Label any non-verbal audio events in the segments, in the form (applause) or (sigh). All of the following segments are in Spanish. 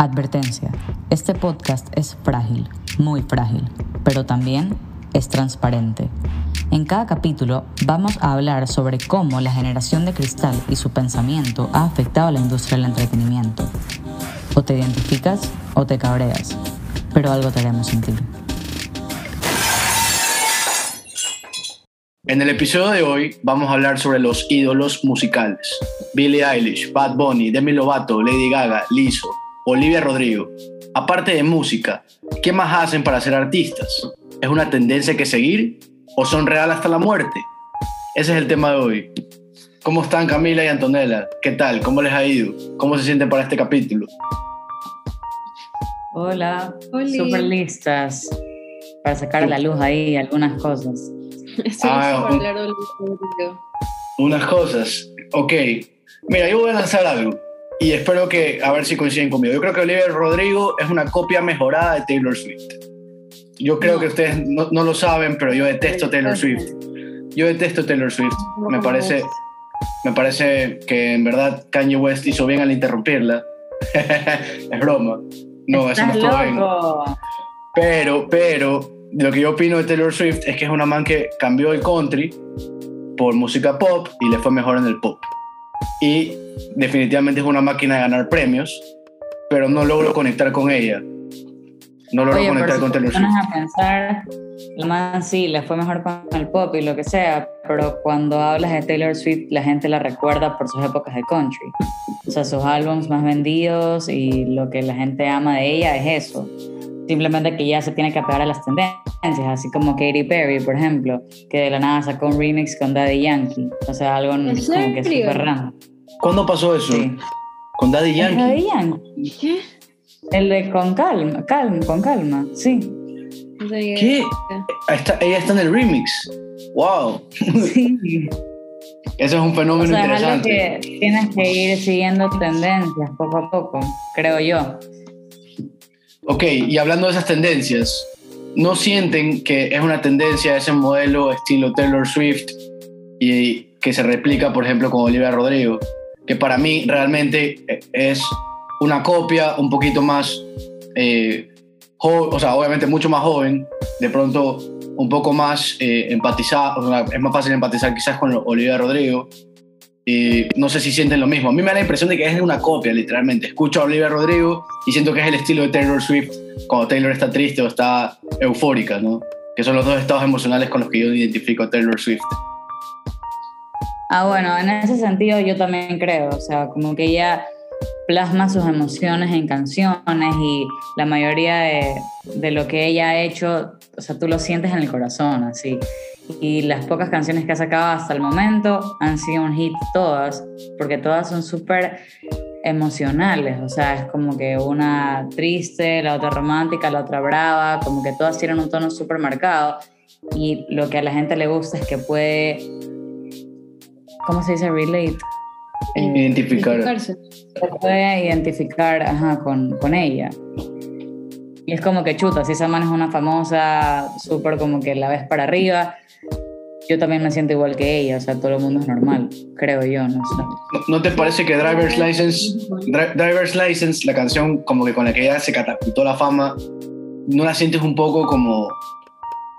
Advertencia, este podcast es frágil, muy frágil, pero también es transparente. En cada capítulo vamos a hablar sobre cómo la generación de cristal y su pensamiento ha afectado a la industria del entretenimiento. O te identificas o te cabreas, pero algo te haremos sentir. En el episodio de hoy vamos a hablar sobre los ídolos musicales. Billie Eilish, Bad Bunny, Demi Lovato, Lady Gaga, Lizzo, Olivia Rodrigo. Aparte de música, ¿qué más hacen para ser artistas? ¿Es una tendencia que seguir o son real hasta la muerte? Ese es el tema de hoy. ¿Cómo están Camila y Antonella? ¿Qué tal? ¿Cómo les ha ido? ¿Cómo se sienten para este capítulo? Hola, súper listas para sacar a la luz ahí algunas cosas. Ah, unas cosas. Ok. Mira, yo voy a lanzar algo y espero que, a ver si coinciden conmigo. Yo creo que Olivia Rodrigo es una copia mejorada de Taylor Swift. Yo creo que ustedes no, no, lo saben, pero yo detesto Taylor Swift. Yo detesto Taylor Swift. Me parece, me parece que en verdad Kanye West hizo bien al interrumpirla. (laughs) es broma. No, eso no estuvo bien. Pero, pero, lo que yo opino de Taylor Swift es que es una man que cambió el country por música pop y le fue mejor en el pop y definitivamente es una máquina de ganar premios, pero no logro conectar con ella. No logro conectar con Taylor Swift. a pensar, la man sí, le fue mejor con el pop y lo que sea, pero cuando hablas de Taylor Swift, la gente la recuerda por sus épocas de country. O sea, sus álbumes más vendidos y lo que la gente ama de ella es eso. Simplemente que ya se tiene que apegar a las tendencias, así como Katy Perry, por ejemplo, que de la nada sacó un remix con Daddy Yankee. O sea, algo como que súper raro. ¿Cuándo pasó eso? ¿Con Daddy Yankee? Daddy Yankee? ¿Qué? El de Con Calma, calma, con calma, sí. ¿Qué? ella está en el remix. ¡Wow! Sí. (laughs) Eso es un fenómeno interesante. Es que tienes que ir siguiendo tendencias poco a poco, creo yo. Ok, y hablando de esas tendencias, ¿no sienten que es una tendencia ese modelo estilo Taylor Swift y que se replica, por ejemplo, con Olivia Rodrigo? que para mí realmente es una copia un poquito más, eh, o sea, obviamente mucho más joven, de pronto un poco más eh, empatizado, es más fácil empatizar quizás con Olivia Rodrigo. Y no sé si sienten lo mismo. A mí me da la impresión de que es una copia, literalmente. Escucho a Olivia Rodrigo y siento que es el estilo de Taylor Swift cuando Taylor está triste o está eufórica, ¿no? Que son los dos estados emocionales con los que yo identifico a Taylor Swift. Ah, bueno, en ese sentido yo también creo, o sea, como que ella plasma sus emociones en canciones y la mayoría de, de, lo que ella ha hecho, o sea, tú lo sientes en el corazón, así. Y las pocas canciones que ha sacado hasta el momento han sido un hit todas, porque todas son súper emocionales, o sea, es como que una triste, la otra romántica, la otra brava, como que todas tienen un tono súper marcado y lo que a la gente le gusta es que puede ¿cómo se dice? Relate. Eh, identificar. Se puede identificar ajá, con, con ella. Y es como que chuta, si esa mano es una famosa, súper como que la ves para arriba, yo también me siento igual que ella, o sea, todo el mundo es normal, creo yo, no sé. ¿No, te parece que Driver's License, Driver's License, la canción como que con la que ella se catapultó la fama, no la sientes un poco como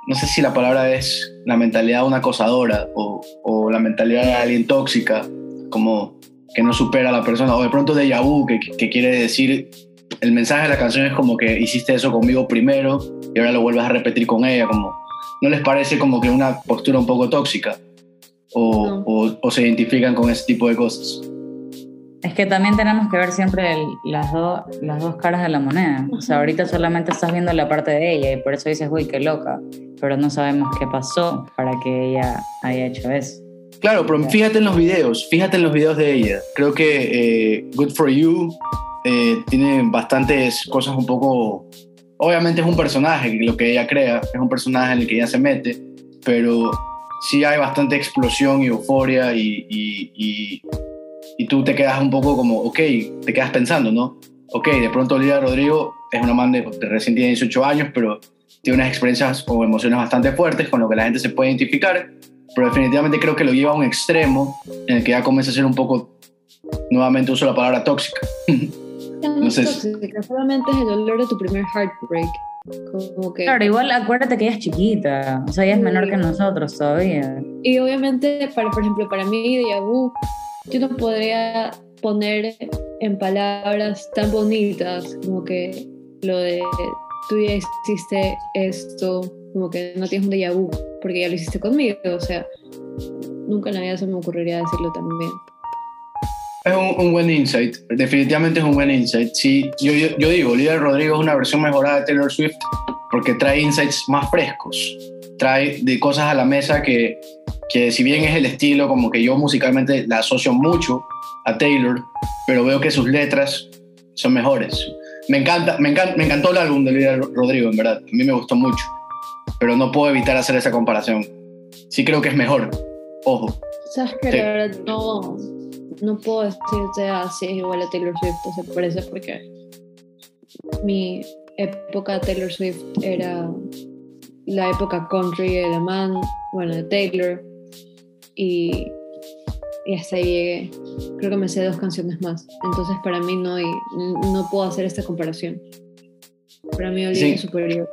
no sé si la palabra es la mentalidad de una acosadora o, o, la mentalidad de alguien tóxica, como que no supera a la persona, o de pronto de vu, que, que, quiere decir, el mensaje de la canción es como que hiciste eso conmigo primero y ahora lo vuelves a repetir con ella, como, ¿no les parece como que una postura un poco tóxica? O, o, o se identifican con ese tipo de cosas. Es que también tenemos que ver siempre las, las dos caras de la moneda. O sea, ahorita solamente estás viendo la parte de ella y por eso dices, uy, qué loca. Pero no sabemos qué pasó para que ella haya hecho eso. Claro, pero fíjate en los videos, fíjate en los videos de ella. Creo que eh, Good for You eh, tiene bastantes cosas un poco... Obviamente es un personaje, lo que ella crea, es un personaje en el que ella se mete, pero sí hay bastante explosión y euforia y y tú te quedas un poco como, ok, te quedas pensando, ¿no? Ok, de pronto Olivia Rodrigo es una man de, recién tiene 18 años, pero tiene unas experiencias o emociones bastante fuertes con lo que la gente se puede identificar, pero definitivamente creo que lo lleva a un extremo en el que ya comienza a ser un poco, nuevamente uso la palabra tóxica. (laughs) no es tóxica, solamente es el dolor de tu primer heartbreak. Como que... Claro, igual acuérdate que ella es chiquita, o sea, ella es menor que nosotros todavía. Y obviamente, para, por ejemplo, para mí, de Yabu, yo no podría poner en palabras tan bonitas como que lo de tú ya hiciste esto, como que no tienes un déjà vu, porque ya lo hiciste conmigo, o sea, nunca en la vida se me ocurriría decirlo también. Es un, buen insight, definitivamente es un buen insight. Sí, yo, yo, digo, Olivia Rodrigo es una versión mejorada de Taylor Swift porque trae insights más frescos, trae de cosas a la mesa que, que si bien es el estilo como que yo musicalmente la asocio mucho a Taylor, pero veo que sus letras son mejores. Me encanta, me encanta, me encantó el álbum de Olivia Rodrigo, en verdad. A mí me gustó mucho, pero no puedo evitar hacer esa comparación. Sí creo que es mejor. Ojo. Sabes que la verdad no no puedo decirte así es igual a Taylor Swift, o se parece porque mi época Taylor Swift era la época country de la man, bueno, de Taylor, y, y hasta ahí llegué. Creo que me sé dos canciones más, entonces para mí no, hay, no puedo hacer esta comparación. Para mí Olivia es superior.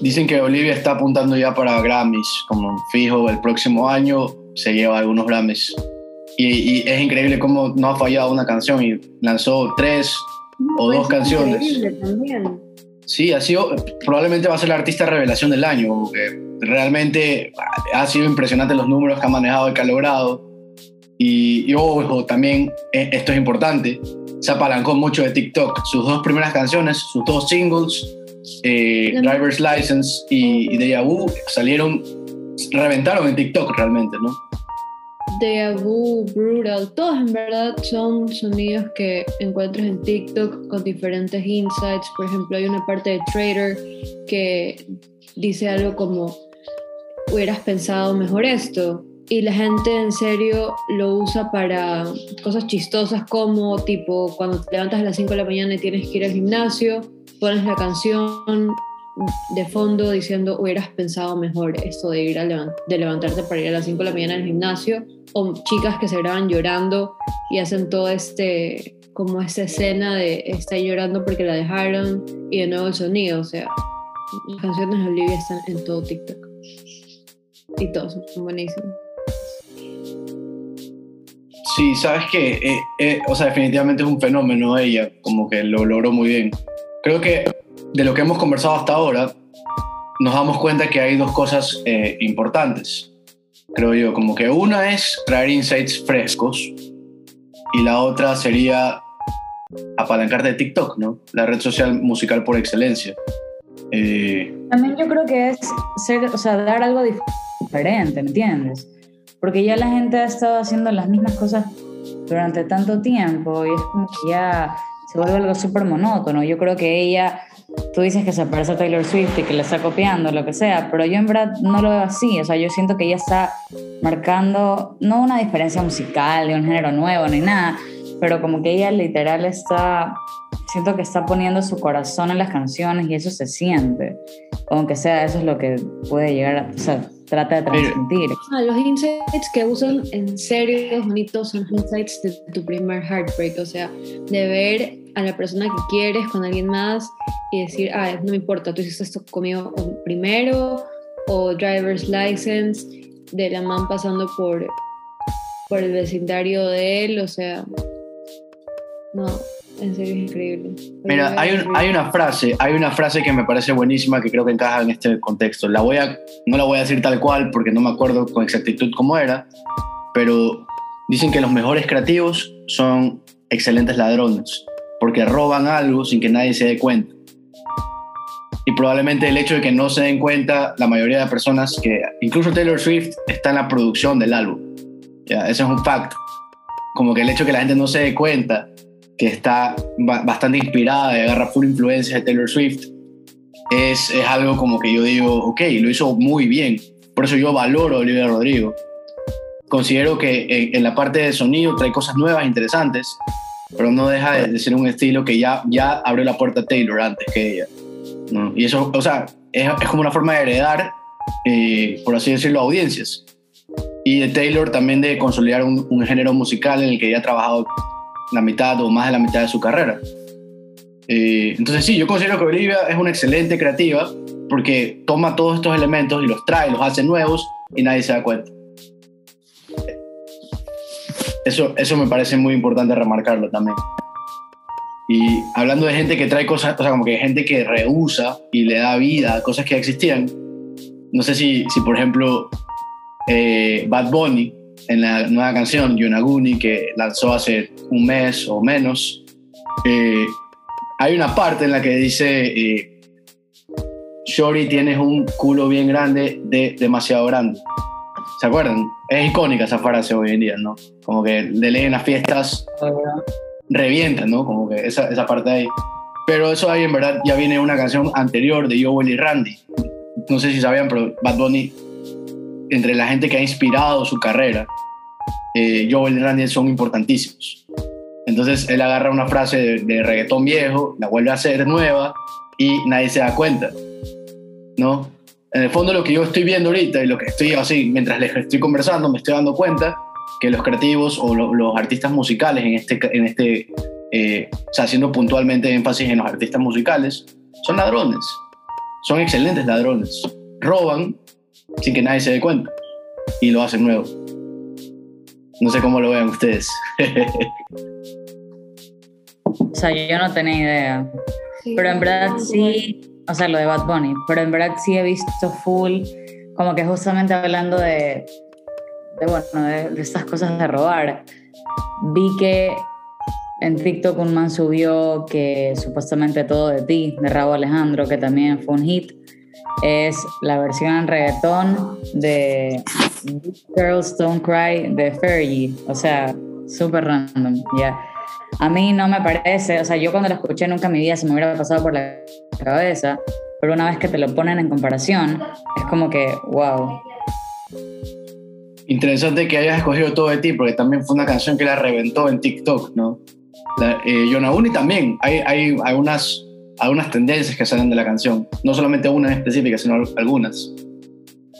Dicen que Olivia está apuntando ya para Grammys, como fijo, el próximo año se lleva algunos Grammys. Y, es increíble cómo no ha fallado una canción y lanzó tres o dos canciones. También. Sí, ha sido, probablemente va a ser la artista revelación del año, porque realmente ha sido impresionante los números que ha manejado y que ha logrado. Y, ojo, también eh, esto es importante, se apalancó mucho de TikTok. Sus dos primeras canciones, sus dos singles, eh, Driver's License y, y Deja Vu, salieron, reventaron en TikTok realmente, ¿no? de Vu, Brutal, todos en verdad son sonidos que encuentras en TikTok con diferentes insights. Por ejemplo, hay una parte de Trader que dice algo como, hubieras pensado mejor esto. Y la gente en serio lo usa para cosas chistosas como tipo cuando te levantas a las 5 de la mañana y tienes que ir al gimnasio, pones la canción de fondo diciendo hubieras pensado mejor esto de ir a de levantarte para ir a las 5 de la mañana al gimnasio o chicas que se graban llorando y hacen todo este como esta escena de está llorando porque la dejaron y de nuevo el sonido o sea las canciones de Olivia están en todo TikTok y todos son buenísimos Sí, sabes que, eh, eh, o sea, definitivamente es un fenómeno ella, como que lo logró muy bien. Creo que de lo que hemos conversado hasta ahora, nos damos cuenta que hay dos cosas eh, importantes, creo yo, como que una es traer insights frescos y la otra sería apalancarte de TikTok, ¿no? La red social musical por excelencia. Eh, También yo creo que es ser, o sea, dar algo diferente, ¿me entiendes? Porque ya la gente ha estado haciendo las mismas cosas durante tanto tiempo y es como que ya se vuelve algo súper monótono. Yo creo que ella tú dices que se parece a Taylor Swift y que le está copiando, lo que sea, pero yo en verdad no lo veo así. O sea, yo siento que ella está marcando no una diferencia musical de un género nuevo ni nada, pero como que ella literal está, siento que está poniendo su corazón en las canciones y eso se siente. Aunque sea, eso es lo que puede llegar a, o sea, trata de transmitir. Ah, los insights que usan en serio bonitos son insights de tu primer heartbreak, o sea, de ver a la persona que quieres con alguien más y decir, ah, no me importa, tú hiciste esto conmigo primero, o driver's license de la man pasando por, por el vecindario de él, o sea, no, en serio es increíble. Mira, hay, hay, una frase, hay una frase que me parece buenísima que creo que encaja en este contexto. La voy a, no la voy a decir tal cual porque no me acuerdo con exactitud cómo era, pero dicen que los mejores creativos son excelentes ladrones porque roban algo sin que nadie se dé cuenta. Y probablemente el hecho de que no se den cuenta la mayoría de personas que, incluso Taylor Swift, está en la producción del álbum. ¿ya? Ese es un fact. Como que el hecho de que la gente no se dé cuenta que está bastante inspirada y agarra full influencia de Taylor Swift, es, es algo como que yo digo, ok, lo hizo muy bien. Por eso yo valoro a Olivia Rodrigo. Considero que en, en la parte de sonido trae cosas nuevas, interesantes, pero no deja de, ser un estilo que ya, ya abrió la puerta a Taylor antes que ella. Y eso, o sea, es, es como una forma de heredar, eh, por así decirlo, audiencias. Y de Taylor también de consolidar un, un, género musical en el que ella ha trabajado la mitad o más de la mitad de su carrera. Eh, entonces sí, yo considero que Olivia es una excelente creativa porque toma todos estos elementos y los trae, los hace nuevos y nadie se da cuenta. Eso, eso me parece muy importante remarcarlo también. Y hablando de gente que trae cosas, o sea, como que gente que rehúsa y le da vida a cosas que existían, no sé si, si por ejemplo, eh, Bad Bunny, en la nueva canción Yonaguni, que lanzó hace un mes o menos, eh, hay una parte en la que dice, eh, Shori, tienes un culo bien grande, de demasiado grande. ¿Se acuerdan? Es icónica esa frase hoy en día, ¿no? Como que de ley en las fiestas revienta, ¿no? Como que esa, esa parte ahí. Pero eso ahí en verdad ya viene una canción anterior de Joel y Randy. No sé si sabían, pero Bad Bunny, entre la gente que ha inspirado su carrera, eh, Joel y Randy son importantísimos. Entonces él agarra una frase de, de, reggaetón viejo, la vuelve a hacer nueva y nadie se da cuenta, ¿no? En el fondo lo que yo estoy viendo ahorita y lo que estoy así, mientras les estoy conversando, me estoy dando cuenta que los creativos o lo, los artistas musicales en este, en este eh, o sea, haciendo puntualmente énfasis en los artistas musicales, son ladrones, son excelentes ladrones, roban sin que nadie se dé cuenta y lo hacen nuevo. No sé cómo lo vean ustedes. (laughs) o sea, yo no tenía idea. Sí, pero en verdad sí, o sea, lo de Bad Bunny, pero en verdad sí he visto full, como que justamente hablando de, de bueno, de, de estas cosas de robar. Vi que en TikTok un man subió que supuestamente todo de ti, de Rabo Alejandro, que también fue un hit, es la versión en reggaetón de Girls Don't Cry de Fergie. O sea, súper random, ya. A mí no me parece, o sea, yo cuando la escuché nunca en mi vida se me hubiera pasado por la cabeza, pero una vez que te lo ponen en comparación, es como que, wow. Interesante que hayas escogido todo de ti, porque también fue una canción que la reventó en TikTok, ¿no? La, eh, Yonaguni también, hay, hay algunas, algunas tendencias que salen de la canción, no solamente una en específica, sino algunas.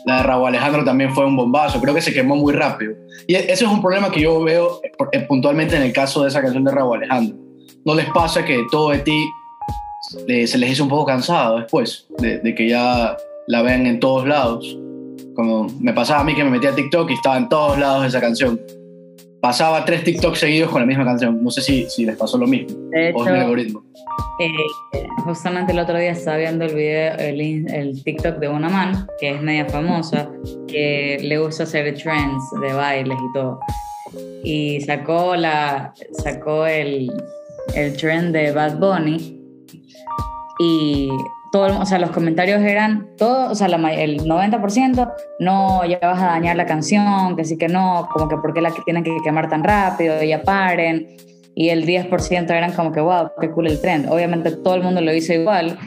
La de Raúl Alejandro también fue un bombazo, creo que se quemó muy rápido. Y ese es un problema que yo veo eh, puntualmente en el caso de esa canción de Raúl Alejandro. ¿No les pasa que todo de ti eh, se les hizo un poco cansado después, de, de, que ya la vean en todos lados? Como me pasaba a mí que me metía a TikTok y estaba en todos lados esa canción. Pasaba tres TikToks seguidos con la misma canción. No sé si, si les pasó lo mismo. De o es el algoritmo. Eh, justamente el otro día estaba viendo el video, el, el, TikTok de una man, que es media famosa, que le gusta hacer trends de bailes y todo. Y sacó, la, sacó el, el trend de Bad Bunny y todo, o sea, los comentarios eran todo, o sea, la, el 90%, no, ya vas a dañar la canción, que sí que no, como que por qué la que tienen que quemar tan rápido, ya paren. Y el 10% eran como que, wow, qué cool el trend. Obviamente todo el mundo lo hizo igual,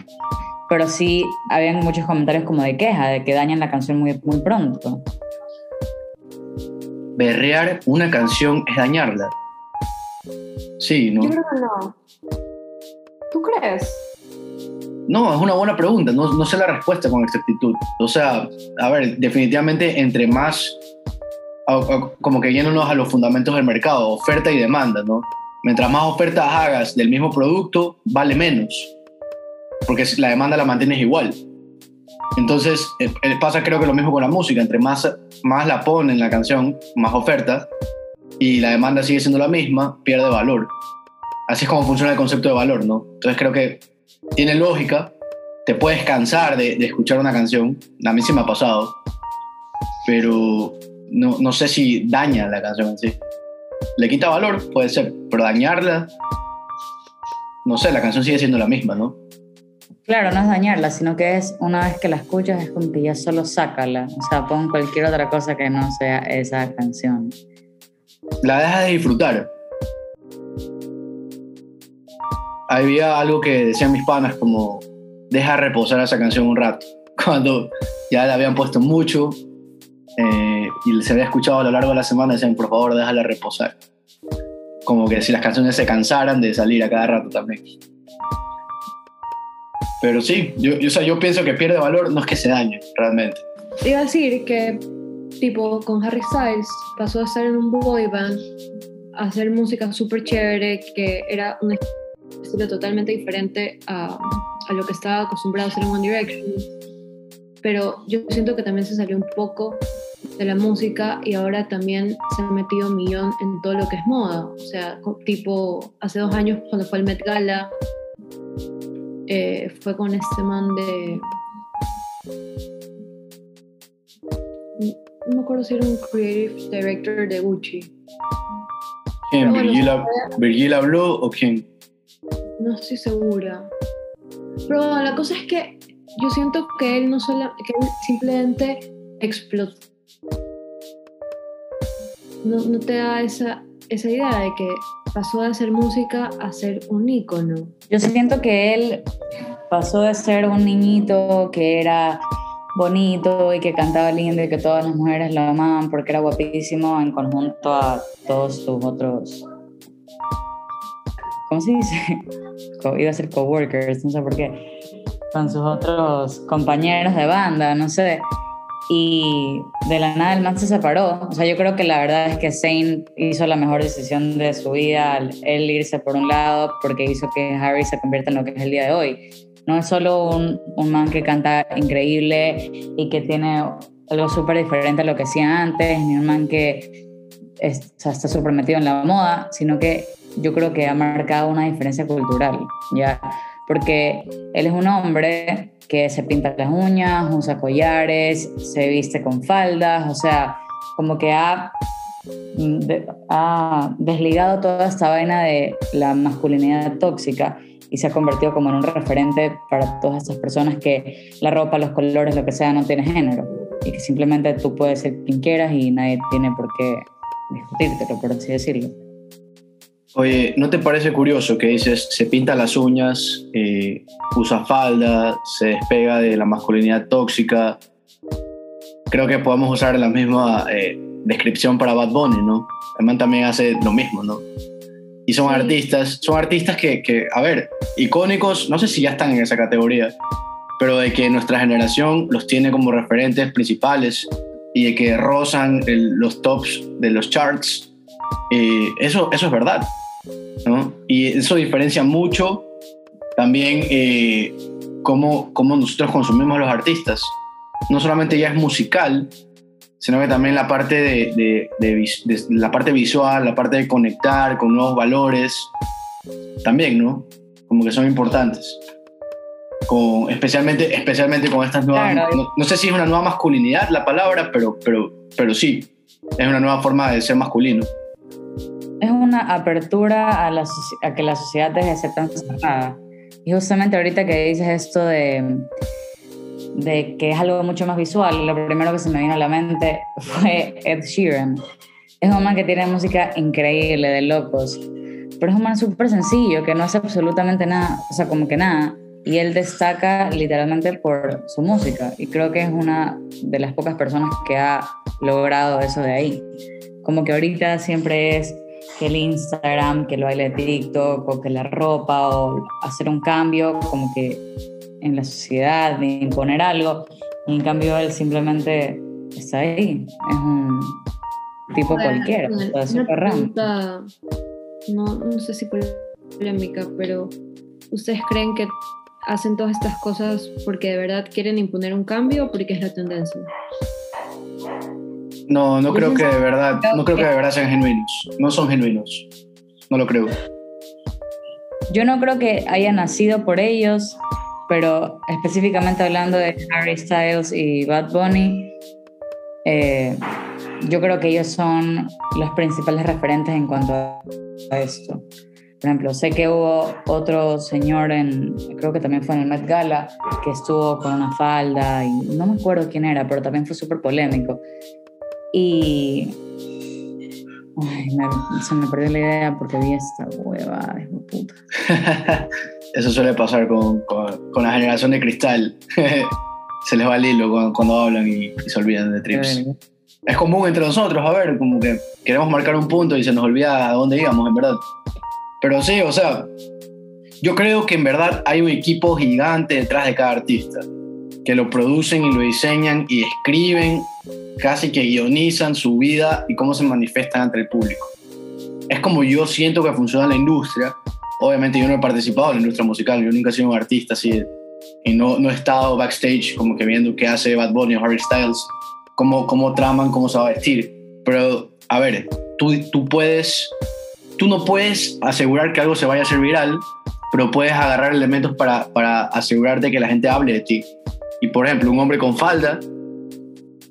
pero sí habían muchos comentarios como de queja, de que dañan la canción muy, muy pronto. Berrear una canción es dañarla. Sí, ¿no? Yo creo que no. ¿Tú crees? No, es una buena pregunta, no, sé la respuesta con exactitud. O sea, a ver, definitivamente entre más, como que yéndonos a los fundamentos del mercado, oferta y demanda, ¿no? Mientras más ofertas hagas del mismo producto, vale menos, porque la demanda la mantienes igual. Entonces, pasa creo que lo mismo con la música, entre más, más la ponen la canción, más oferta, y la demanda sigue siendo la misma, pierde valor. Así es como funciona el concepto de valor, ¿no? Entonces creo que tiene lógica, te puedes cansar de, de, escuchar una canción, a mí sí me ha pasado, pero no, no, sé si daña la canción en sí. Le quita valor, puede ser, pero dañarla, no sé, la canción sigue siendo la misma, ¿no? Claro, no es dañarla, sino que es una vez que la escuchas es como que ya solo sácala, o sea, pon cualquier otra cosa que no sea esa canción. La dejas de disfrutar. Había algo que decían mis panas como deja reposar esa canción un rato (laughs) cuando ya la habían puesto mucho eh, y se había escuchado a lo largo de la semana decían por favor déjala reposar como que si las canciones se cansaran de salir a cada rato también. Pero sí yo, yo, o sea, yo pienso que pierde valor no es que se dañe realmente. Iba a decir que tipo con Harry Styles pasó a estar en un boy band hacer música súper chévere, que era un estilo totalmente diferente a, a, lo que estaba acostumbrado a hacer en One Direction. Pero yo siento que también se salió un poco de la música y ahora también se ha metido un millón en todo lo que es moda. O sea, tipo, hace dos años cuando fue el Met Gala, eh, fue con este man de... No me acuerdo si era un creative director de Gucci. ¿Quién? Virgila, ¿Virgila Blue o quién? No estoy segura. Pero la cosa es que yo siento que él no solo, que él simplemente explotó. No, no te da esa, esa idea de que pasó de hacer música a ser un ícono. Yo siento que él pasó de ser un niñito que era bonito y que cantaba lindo y que todas las mujeres lo amaban porque era guapísimo en conjunto a todos sus otros... ¿Cómo se dice? (laughs) Iba a ser coworkers, no sé por qué. Con sus otros compañeros de banda, no sé y de la nada el man se separó. O sea, yo creo que la verdad es que Zane hizo la mejor decisión de su vida al irse por un lado porque hizo que Harry se convierta en lo que es el día de hoy. No es solo un, un man que canta increíble y que tiene algo súper diferente a lo que hacía antes, ni un man que está súper metido en la moda, sino que yo creo que ha marcado una diferencia cultural, ¿ya? Porque él es un hombre que se pinta las uñas, usa collares, se viste con faldas, o sea, como que ha, ha desligado toda esta vaina de la masculinidad tóxica y se ha convertido como en un referente para todas estas personas que la ropa, los colores, lo que sea, no tiene género y que simplemente tú puedes ser quien quieras y nadie tiene por qué discutírtelo, por así decirlo. Oye, ¿no te parece curioso que dices, se pinta las uñas, eh, usa falda, se despega de la masculinidad tóxica? Creo que podemos usar la misma eh, descripción para Bad Bunny, ¿no? El man también hace lo mismo, ¿no? Y son artistas, son artistas que, que, a ver, icónicos, no sé si ya están en esa categoría, pero de que nuestra generación los tiene como referentes principales y de que rozan los tops de los charts, eh, eso, eso es verdad. Y eso diferencia mucho también eh, cómo, cómo, nosotros consumimos a los artistas. No solamente ya es musical, sino que también la parte de, de, la parte visual, la parte de conectar con nuevos valores, también, ¿no? Como que son importantes. Con, especialmente, especialmente con estas nuevas... No, no, sé si es una nueva masculinidad la palabra, pero, pero, pero sí, es una nueva forma de ser masculino es una apertura a, la, a que la sociedad deje de ser tan cerrada. Y justamente ahorita que dices esto de, de que es algo mucho más visual, lo primero que se me vino a la mente fue Ed Sheeran. Es un man que tiene música increíble, de locos, pero es un man súper sencillo, que no hace absolutamente nada, o sea, como que nada. Y él destaca literalmente por su música. Y creo que es una de las pocas personas que ha logrado eso de ahí. Como que ahorita siempre es que el Instagram, que el baile de TikTok o que la ropa o hacer un cambio como que en la sociedad, de imponer algo. En cambio él simplemente está ahí. Es un tipo cualquiera. no, no sé si polémica, pero ¿ustedes creen que hacen todas estas cosas porque de verdad quieren imponer un cambio o porque es la tendencia? No, no creo que de verdad, no creo que de verdad sean genuinos. No son genuinos. No lo creo. Yo no creo que haya nacido por ellos, pero específicamente hablando de Harry Styles y Bad Bunny, eh, yo creo que ellos son los principales referentes en cuanto a esto. Por ejemplo, sé que hubo otro señor en, creo que también fue en el Met Gala, que estuvo con una falda y no me acuerdo quién era, pero también fue súper polémico. Y. Ay, se me perdió la idea porque vi esta hueva, de puta. (laughs) Eso suele pasar con, con, la generación de cristal. (laughs) se les va el hilo cuando, hablan y, se olvidan de trips. Es común entre nosotros, a ver, como que queremos marcar un punto y se nos olvida a dónde íbamos, en verdad. Pero sí, o sea, yo creo que en verdad hay un equipo gigante detrás de cada artista, que lo producen y lo diseñan y escriben casi que guionizan su vida y cómo se manifiestan ante el público. es como yo siento que funciona la industria. Obviamente yo no he participado en la industria musical, yo nunca he sido un artista así y no, no he estado backstage como que viendo qué hace Bad Bunny o Harry Styles, cómo, cómo traman, cómo se va a vestir. Pero, a ver, tú, tú puedes, tú no puedes asegurar que algo se vaya a hacer viral, pero puedes agarrar elementos para, para asegurarte que la gente hable de ti. Y por ejemplo, un hombre con falda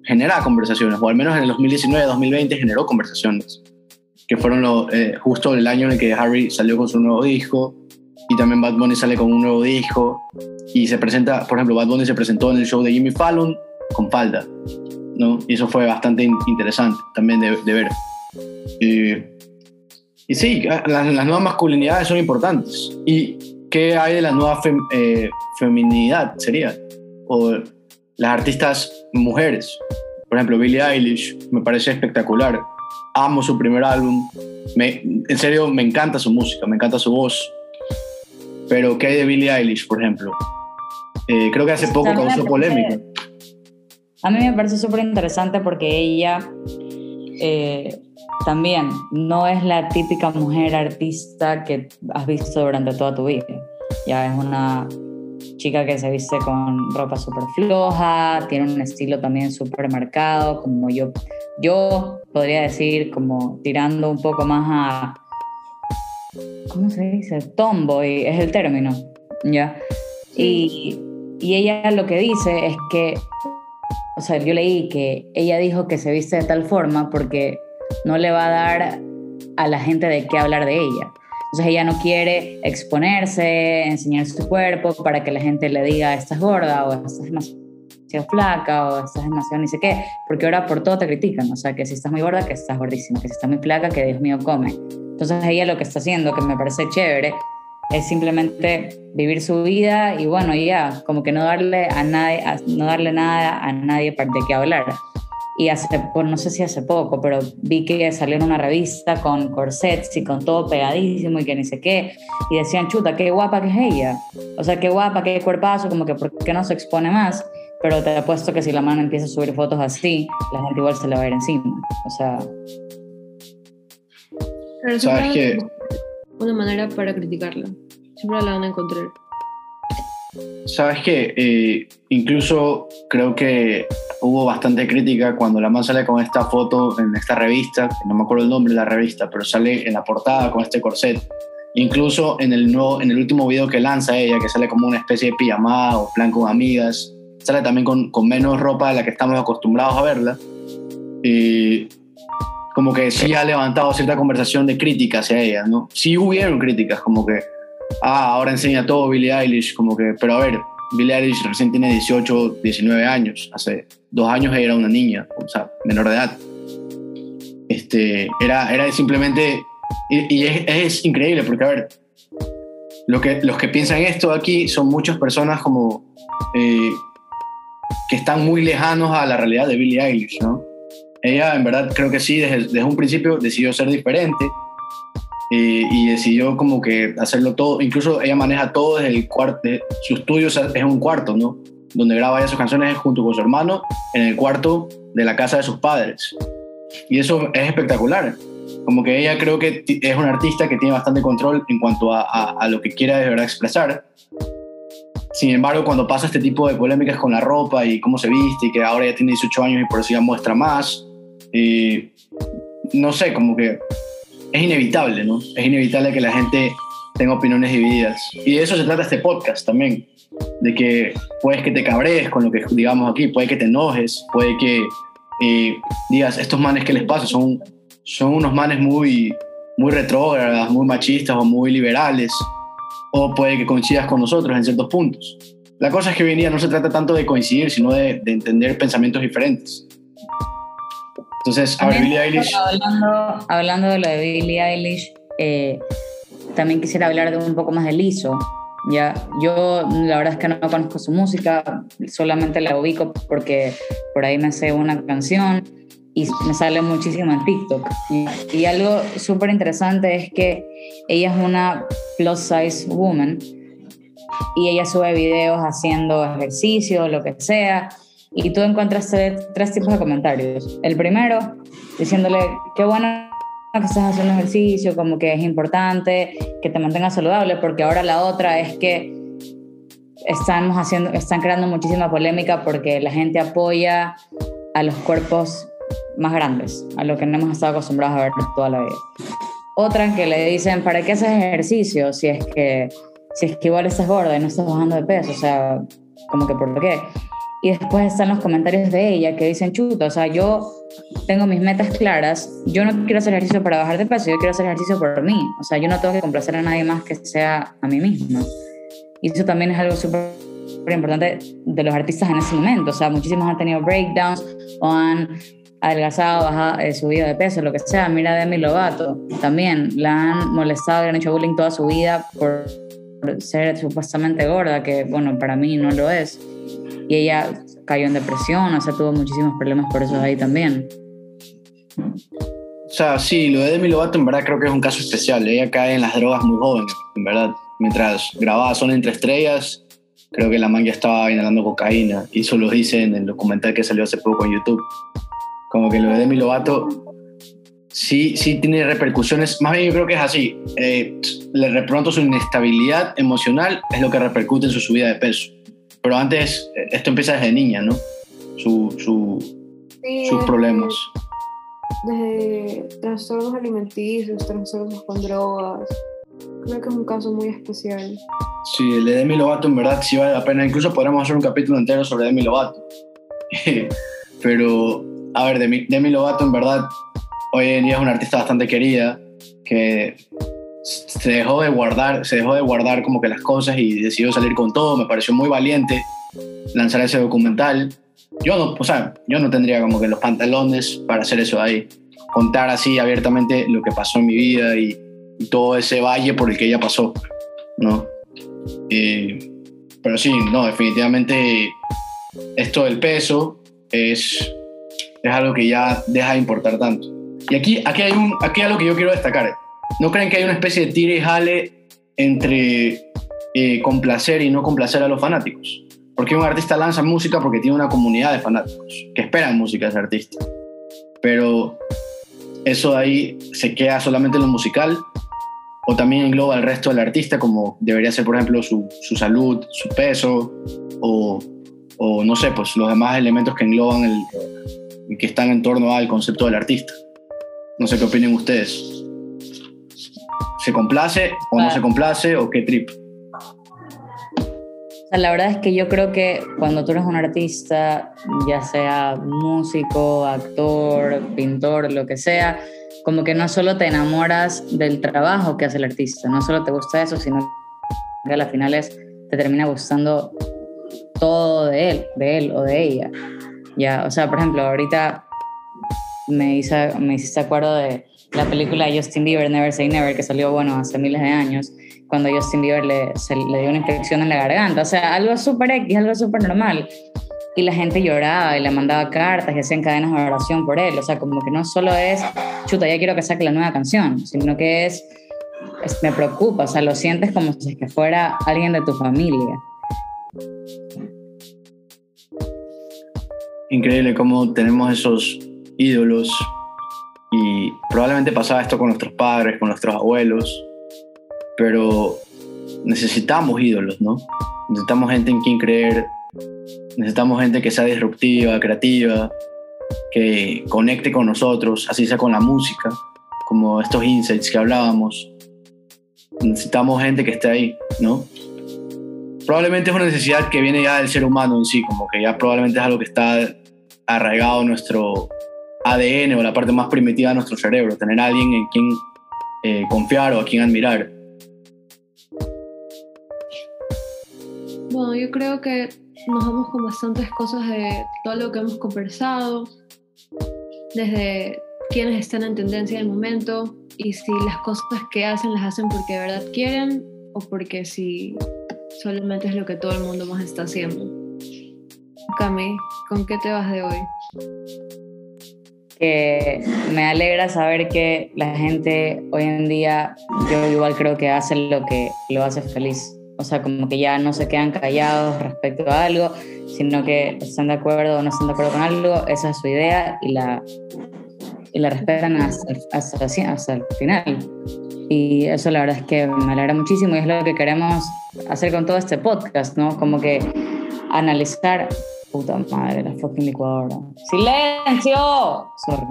genera conversaciones, o al menos en el 2019-2020 generó conversaciones, que fueron eh, justo el año en el que Harry salió con su nuevo disco, y también Bad Bunny sale con un nuevo disco, y se presenta, por ejemplo, Bad Bunny se presentó en el show de Jimmy Fallon con falda, ¿no? Y eso fue bastante interesante también de, ver. Y, y sí, las, las, nuevas masculinidades son importantes. ¿Y qué hay de la nueva eh, feminidad? Sería. O las artistas mujeres. Por ejemplo, Billie Eilish me parece espectacular. Amo su primer álbum. Me, en serio, me encanta su música, me encanta su voz. Pero, ¿qué hay de Billie Eilish, por ejemplo? Eh, creo que hace poco causó polémica. A mí me parece súper interesante porque ella eh, también no es la típica mujer artista que has visto durante toda tu vida. Ya es una chica que se viste con ropa súper floja, tiene un estilo también súper marcado, como yo, yo podría decir como tirando un poco más a, ¿cómo se dice? Tomboy es el término, ¿ya? Y, y ella lo que dice es que, o sea, yo leí que ella dijo que se viste de tal forma porque no le va a dar a la gente de qué hablar de ella. Entonces ella no quiere exponerse, enseñar su cuerpo para que la gente le diga, estás gorda o estás demasiado flaca o estás demasiado ni sé qué, porque ahora por todo te critican, o sea, que si estás muy gorda, que estás gordísima, que si estás muy flaca, que Dios mío come. Entonces ella lo que está haciendo, que me parece chévere, es simplemente vivir su vida y bueno, ya, como que no darle a nadie, no darle nada a nadie de qué hablar y hace, no sé si hace poco, pero vi que salió en una revista con corsets y con todo pegadísimo y que ni sé qué, y decían, chuta, qué guapa que es ella, o sea, qué guapa, qué cuerpazo, como que por qué no se expone más, pero te apuesto que si la mano empieza a subir fotos así, la gente igual se le va a ir encima, o sea... ¿Sabes qué? Una manera para criticarla, siempre la van a encontrar. Sabes que eh, incluso creo que hubo bastante crítica cuando la man sale con esta foto en esta revista, no me acuerdo el nombre de la revista, pero sale en la portada con este corset. Incluso en el, nuevo, en el último video que lanza ella, que sale como una especie de pijamada o plan con amigas, sale también con, menos ropa de la que estamos acostumbrados a verla. Y como que sí ha levantado cierta conversación de crítica hacia ella, ¿no? Sí hubieron críticas, como que ah, ahora enseña todo Billie Eilish, como que, pero a ver, Billie Eilish recién tiene 18, 19 años, hace dos años era una niña, o sea, menor de edad. Este, era, era simplemente, y, es, increíble porque, a ver, lo que, los que piensan esto aquí son muchas personas como eh, que están muy lejanos a la realidad de Billie Eilish, ¿no? Ella, en verdad, creo que sí, desde, desde un principio decidió ser diferente y decidió como que hacerlo todo, incluso ella maneja todo desde el cuarto, su estudio es un cuarto, ¿no? Donde graba ya sus canciones junto con su hermano en el cuarto de la casa de sus padres. Y eso es espectacular. Como que ella creo que es una artista que tiene bastante control en cuanto a, a, lo que quiera de verdad expresar. Sin embargo, cuando pasa este tipo de polémicas con la ropa y cómo se viste y que ahora ya tiene 18 años y por eso ya muestra más, y no sé, como que es inevitable, ¿no? Es inevitable que la gente tenga opiniones divididas. Y de eso se trata este podcast también, de que puedes que te cabrees con lo que digamos aquí, puede que te enojes, puede que eh, digas, estos manes que les pasa son, son unos manes muy, muy retrógradas, muy machistas o muy liberales, o puede que coincidas con nosotros en ciertos puntos. La cosa es que hoy en día no se trata tanto de coincidir, sino de, de entender pensamientos diferentes. Entonces, a ver, Billie Eilish. Hablando, hablando de lo de Billie Eilish, eh, también quisiera hablar de un poco más de Lizzo. Ya, yo la verdad es que no conozco su música, solamente la ubico porque por ahí me sé una canción y me sale muchísimo en TikTok. Y, y algo súper interesante es que ella es una plus size woman y ella sube videos haciendo ejercicio, lo que sea, y tú encuentras tres tipos de comentarios. El primero, diciéndole, qué buena que estás haciendo ejercicio, como que es importante que te mantengas saludable, porque ahora la otra es que estamos haciendo, están creando muchísima polémica porque la gente apoya a los cuerpos más grandes, a lo que no hemos estado acostumbrados a ver toda la vida. Otra que le dicen, ¿para qué haces ejercicio si es que, si es que igual estás gorda y no estás bajando de peso? O sea, como que ¿por qué? Y después están los comentarios de ella que dicen, chuta, o sea, yo tengo mis metas claras, yo no quiero hacer ejercicio para bajar de peso, yo quiero hacer ejercicio por mí. O sea, yo no tengo que complacer a nadie más que sea a mí misma. Y eso también es algo súper importante de los artistas en ese momento. O sea, muchísimos han tenido breakdowns o han adelgazado, bajado, eh, subido de peso, lo que sea. Mira Demi Lovato, también la han molestado, le han hecho bullying toda su vida por ser supuestamente gorda, que bueno, para mí no lo es y ella cayó en depresión, o sea, tuvo muchísimos problemas por eso ahí también. O sea, sí, lo de Demi Lovato en verdad creo que es un caso especial. Ella cae en las drogas muy joven, en verdad. Mientras grababa Son entre estrellas, creo que la man ya estaba inhalando cocaína. Y eso lo dice en el documental que salió hace poco en YouTube. Como que lo de Demi Lovato sí, sí tiene repercusiones. Más bien yo creo que es así. Eh, de pronto su inestabilidad emocional es lo que repercute en su subida de peso. Pero antes, esto empieza desde niña, ¿no? Su, su, sus problemas. Desde trastornos alimenticios, trastornos con drogas. Creo que es un caso muy especial. Sí, el de Demi Lovato en verdad sí vale la pena. Incluso podremos hacer un capítulo entero sobre Demi Lovato. (laughs) Pero, a ver, Demi, Demi Lovato en verdad hoy en día es una artista bastante querida que se dejó de guardar, se dejó de guardar como que las cosas y decidió salir con todo. Me pareció muy valiente lanzar ese documental. Yo no, o yo no tendría como que los pantalones para hacer eso ahí. Contar así abiertamente lo que pasó en mi vida y, todo ese valle por el que ella pasó, ¿no? pero sí, no, definitivamente esto del peso es, es algo que ya deja de importar tanto. Y aquí, aquí, hay un, aquí hay algo que yo quiero destacar. ¿No creen que hay una especie de tire y jale entre eh, complacer y no complacer a los fanáticos? Porque un artista lanza música porque tiene una comunidad de fanáticos que esperan música de ese artista. Pero eso ahí se queda solamente en lo musical o también engloba el resto del artista como debería ser, por ejemplo, su, salud, su peso o, no sé, pues los demás elementos que engloban el, que están en torno al concepto del artista. No sé qué opinen ustedes. ¿Se complace o no se complace o qué trip? la verdad es que yo creo que cuando tú eres un artista, ya sea músico, actor, pintor, lo que sea, como que no solo te enamoras del trabajo que hace el artista, no solo te gusta eso, sino que a las finales te termina gustando todo de él, de él o de ella. Ya, o sea, por ejemplo, ahorita me, hice, me hiciste acuerdo de la película de Justin Bieber, Never Say Never, que salió, bueno, hace miles de años, cuando Justin Bieber le, le dio una infección en la garganta. O sea, algo súper X, algo súper normal. Y la gente lloraba y le mandaba cartas y hacían cadenas de oración por él. O sea, como que no solo es, chuta, ya quiero que saque la nueva canción, sino que es, es me preocupa, o sea, lo sientes como si es que fuera alguien de tu familia. Increíble cómo tenemos esos ídolos y probablemente pasaba esto con nuestros padres, con nuestros abuelos, pero necesitamos ídolos, ¿no? Necesitamos gente en quien creer, necesitamos gente que sea disruptiva, creativa, que conecte con nosotros, así sea con la música, como estos insights que hablábamos. Necesitamos gente que esté ahí, ¿no? Probablemente es una necesidad que viene ya del ser humano en sí, como que ya probablemente es algo que está arraigado nuestro, ADN o la parte más primitiva de nuestro cerebro, tener a alguien en quien eh, confiar o a quien admirar. Bueno, yo creo que nos vamos con bastantes cosas de todo lo que hemos conversado, desde quienes están en tendencia del momento y si las cosas que hacen las hacen porque de verdad quieren o porque si solamente es lo que todo el mundo más está haciendo. Cami, ¿con qué te vas de hoy? Que me alegra saber que la gente hoy en día, yo igual creo que hace lo que lo hace feliz. O sea, como que ya no se quedan callados respecto a algo, sino que están de acuerdo o no están de acuerdo con algo, esa es su idea y la, y la respetan hasta, hasta, hasta el final. Y eso la verdad es que me alegra muchísimo y es lo que queremos hacer con todo este podcast, ¿no? Como que analizar... Puta madre, la fucking licuadora. ¡Silencio! Sorry.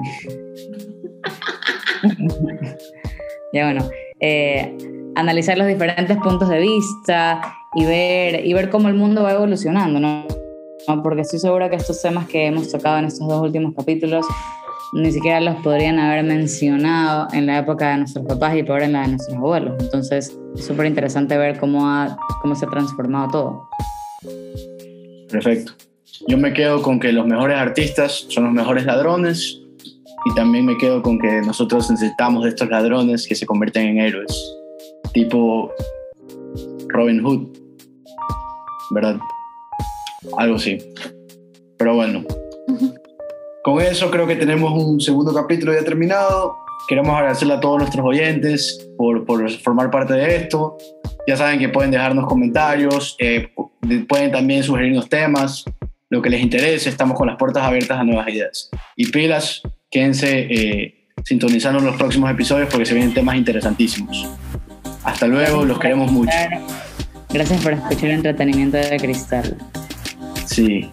(laughs) ya bueno. Eh, analizar los diferentes puntos de vista y ver, y ver cómo el mundo va evolucionando, ¿no? Porque estoy segura que estos temas que hemos tocado en estos dos últimos capítulos ni siquiera los podrían haber mencionado en la época de nuestros papás y peor en la de nuestros abuelos. Entonces es súper interesante ver cómo, ha, cómo se ha transformado todo. Perfecto. Yo me quedo con que los mejores artistas son los mejores ladrones y también me quedo con que nosotros necesitamos de estos ladrones que se convierten en héroes, tipo Robin Hood, ¿verdad? Algo así. Pero bueno, con eso creo que tenemos un segundo capítulo ya terminado. Queremos agradecerle a todos nuestros oyentes por, por formar parte de esto. Ya saben que pueden dejarnos comentarios, eh, pueden también sugerirnos temas, lo que les interese. Estamos con las puertas abiertas a nuevas ideas. Y pilas, quédense eh, sintonizando los próximos episodios porque se vienen temas interesantísimos. Hasta luego, los queremos mucho. Gracias por escuchar el entretenimiento de Cristal. Sí.